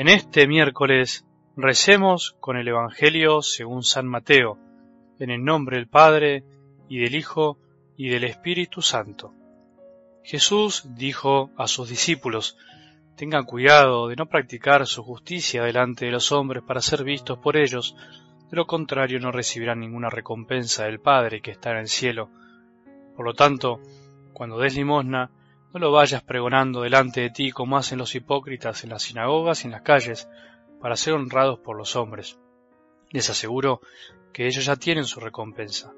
En este miércoles recemos con el Evangelio según San Mateo, en el nombre del Padre, y del Hijo, y del Espíritu Santo. Jesús dijo a sus discípulos, tengan cuidado de no practicar su justicia delante de los hombres para ser vistos por ellos, de lo contrario no recibirán ninguna recompensa del Padre que está en el cielo. Por lo tanto, cuando des limosna, no lo vayas pregonando delante de ti como hacen los hipócritas en las sinagogas y en las calles, para ser honrados por los hombres. Les aseguro que ellos ya tienen su recompensa.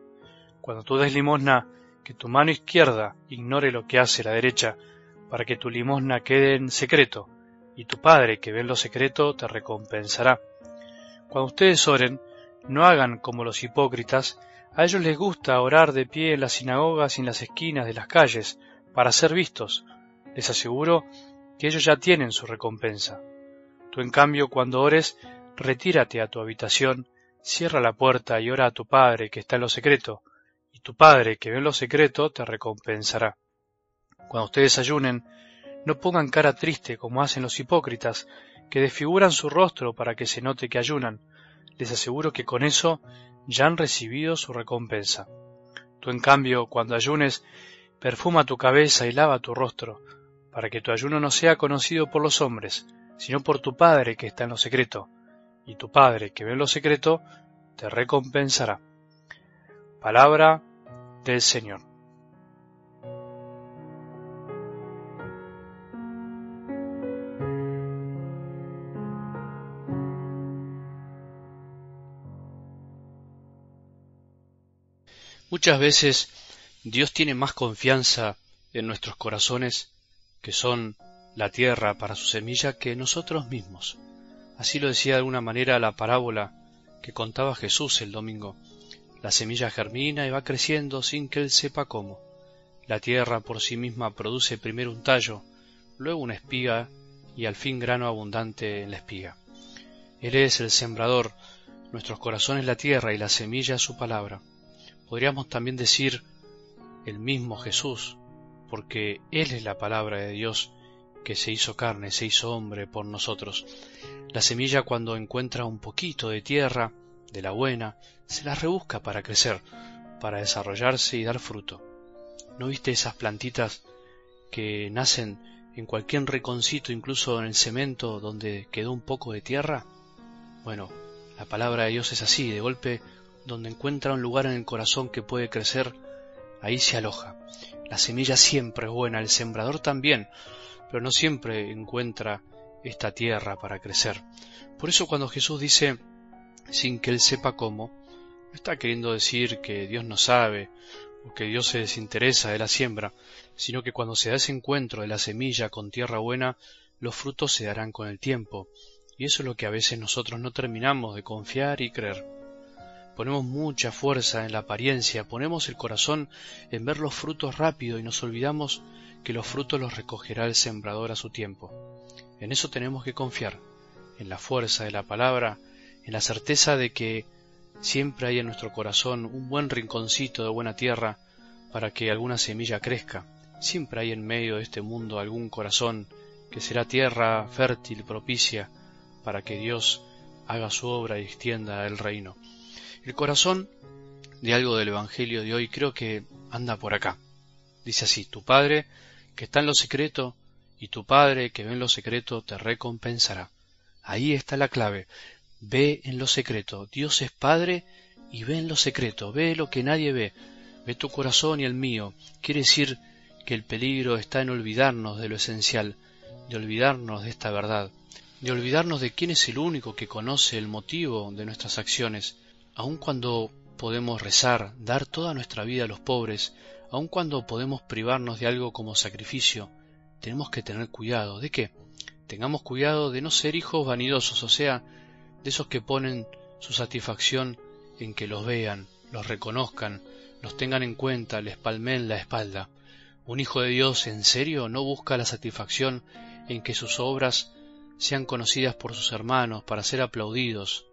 Cuando tú des limosna, que tu mano izquierda ignore lo que hace la derecha, para que tu limosna quede en secreto, y tu Padre que ve en lo secreto te recompensará. Cuando ustedes oren, no hagan como los hipócritas, a ellos les gusta orar de pie en las sinagogas y en las esquinas de las calles, para ser vistos. Les aseguro que ellos ya tienen su recompensa. Tú en cambio cuando ores, retírate a tu habitación, cierra la puerta y ora a tu Padre que está en lo secreto, y tu Padre que ve en lo secreto te recompensará. Cuando ustedes ayunen, no pongan cara triste como hacen los hipócritas, que desfiguran su rostro para que se note que ayunan. Les aseguro que con eso ya han recibido su recompensa. Tú en cambio, cuando ayunes, Perfuma tu cabeza y lava tu rostro, para que tu ayuno no sea conocido por los hombres, sino por tu Padre que está en lo secreto, y tu Padre que ve en lo secreto te recompensará. Palabra del Señor. Muchas veces Dios tiene más confianza en nuestros corazones, que son la tierra para su semilla, que nosotros mismos. Así lo decía de alguna manera la parábola que contaba Jesús el domingo. La semilla germina y va creciendo sin que él sepa cómo. La tierra por sí misma produce primero un tallo, luego una espiga y al fin grano abundante en la espiga. Él es el sembrador, nuestros corazones la tierra y la semilla su palabra. Podríamos también decir el mismo Jesús, porque Él es la palabra de Dios que se hizo carne, se hizo hombre por nosotros. La semilla cuando encuentra un poquito de tierra, de la buena, se la rebusca para crecer, para desarrollarse y dar fruto. ¿No viste esas plantitas que nacen en cualquier reconcito, incluso en el cemento donde quedó un poco de tierra? Bueno, la palabra de Dios es así, de golpe, donde encuentra un lugar en el corazón que puede crecer, ahí se aloja. La semilla siempre es buena, el sembrador también, pero no siempre encuentra esta tierra para crecer. Por eso cuando Jesús dice, sin que él sepa cómo, no está queriendo decir que Dios no sabe o que Dios se desinteresa de la siembra, sino que cuando se da ese encuentro de la semilla con tierra buena, los frutos se darán con el tiempo, y eso es lo que a veces nosotros no terminamos de confiar y creer. Ponemos mucha fuerza en la apariencia, ponemos el corazón en ver los frutos rápido y nos olvidamos que los frutos los recogerá el sembrador a su tiempo. En eso tenemos que confiar, en la fuerza de la palabra, en la certeza de que siempre hay en nuestro corazón un buen rinconcito de buena tierra para que alguna semilla crezca. Siempre hay en medio de este mundo algún corazón que será tierra fértil, propicia, para que Dios haga su obra y extienda el reino. El corazón de algo del Evangelio de hoy creo que anda por acá. Dice así, tu Padre que está en lo secreto y tu Padre que ve en lo secreto te recompensará. Ahí está la clave. Ve en lo secreto. Dios es Padre y ve en lo secreto. Ve lo que nadie ve. Ve tu corazón y el mío. Quiere decir que el peligro está en olvidarnos de lo esencial, de olvidarnos de esta verdad, de olvidarnos de quién es el único que conoce el motivo de nuestras acciones, aun cuando podemos rezar, dar toda nuestra vida a los pobres, aun cuando podemos privarnos de algo como sacrificio, tenemos que tener cuidado. ¿De qué? Tengamos cuidado de no ser hijos vanidosos, o sea, de esos que ponen su satisfacción en que los vean, los reconozcan, los tengan en cuenta, les palmen la espalda. Un hijo de Dios en serio no busca la satisfacción en que sus obras sean conocidas por sus hermanos para ser aplaudidos,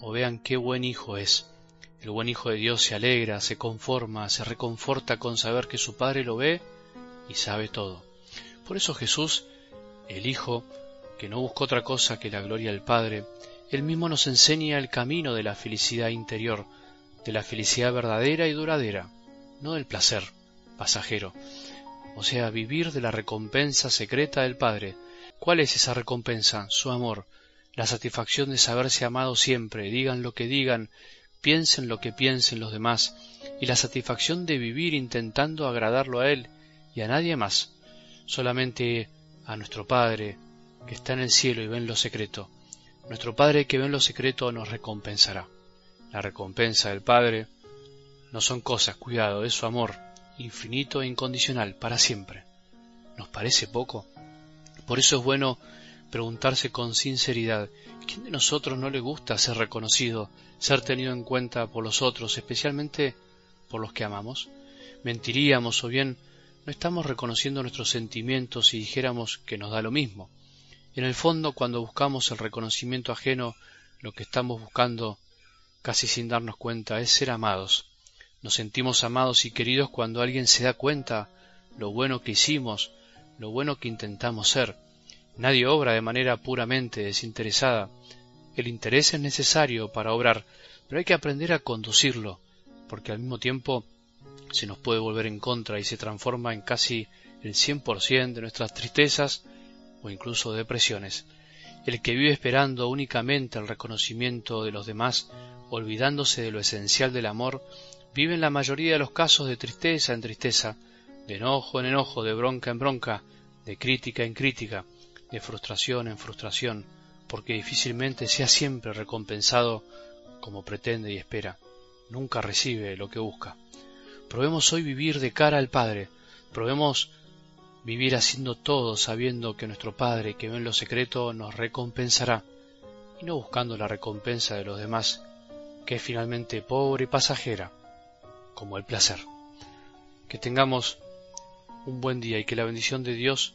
o vean qué buen hijo es. El buen hijo de Dios se alegra, se conforma, se reconforta con saber que su Padre lo ve y sabe todo. Por eso Jesús, el Hijo, que no busca otra cosa que la gloria del Padre, Él mismo nos enseña el camino de la felicidad interior, de la felicidad verdadera y duradera, no del placer pasajero, o sea, vivir de la recompensa secreta del Padre. ¿Cuál es esa recompensa? Su amor, la satisfacción de saberse amado siempre, digan lo que digan, piensen lo que piensen los demás, y la satisfacción de vivir intentando agradarlo a Él y a nadie más, solamente a nuestro Padre, que está en el cielo y ve en lo secreto. Nuestro Padre que ve en lo secreto nos recompensará. La recompensa del Padre no son cosas, cuidado, es su amor, infinito e incondicional, para siempre. ¿Nos parece poco? Por eso es bueno preguntarse con sinceridad, ¿quién de nosotros no le gusta ser reconocido, ser tenido en cuenta por los otros, especialmente por los que amamos? Mentiríamos o bien no estamos reconociendo nuestros sentimientos si dijéramos que nos da lo mismo. En el fondo, cuando buscamos el reconocimiento ajeno, lo que estamos buscando, casi sin darnos cuenta, es ser amados. Nos sentimos amados y queridos cuando alguien se da cuenta lo bueno que hicimos, lo bueno que intentamos ser. Nadie obra de manera puramente desinteresada. El interés es necesario para obrar, pero hay que aprender a conducirlo, porque al mismo tiempo se nos puede volver en contra y se transforma en casi el cien por cien de nuestras tristezas o incluso depresiones. El que vive esperando únicamente el reconocimiento de los demás, olvidándose de lo esencial del amor, vive en la mayoría de los casos de tristeza en tristeza, de enojo en enojo, de bronca en bronca, de crítica en crítica, de frustración en frustración, porque difícilmente sea siempre recompensado como pretende y espera. Nunca recibe lo que busca. Probemos hoy vivir de cara al Padre, probemos vivir haciendo todo sabiendo que nuestro Padre que ve en lo secreto nos recompensará, y no buscando la recompensa de los demás, que es finalmente pobre y pasajera, como el placer. Que tengamos un buen día y que la bendición de Dios,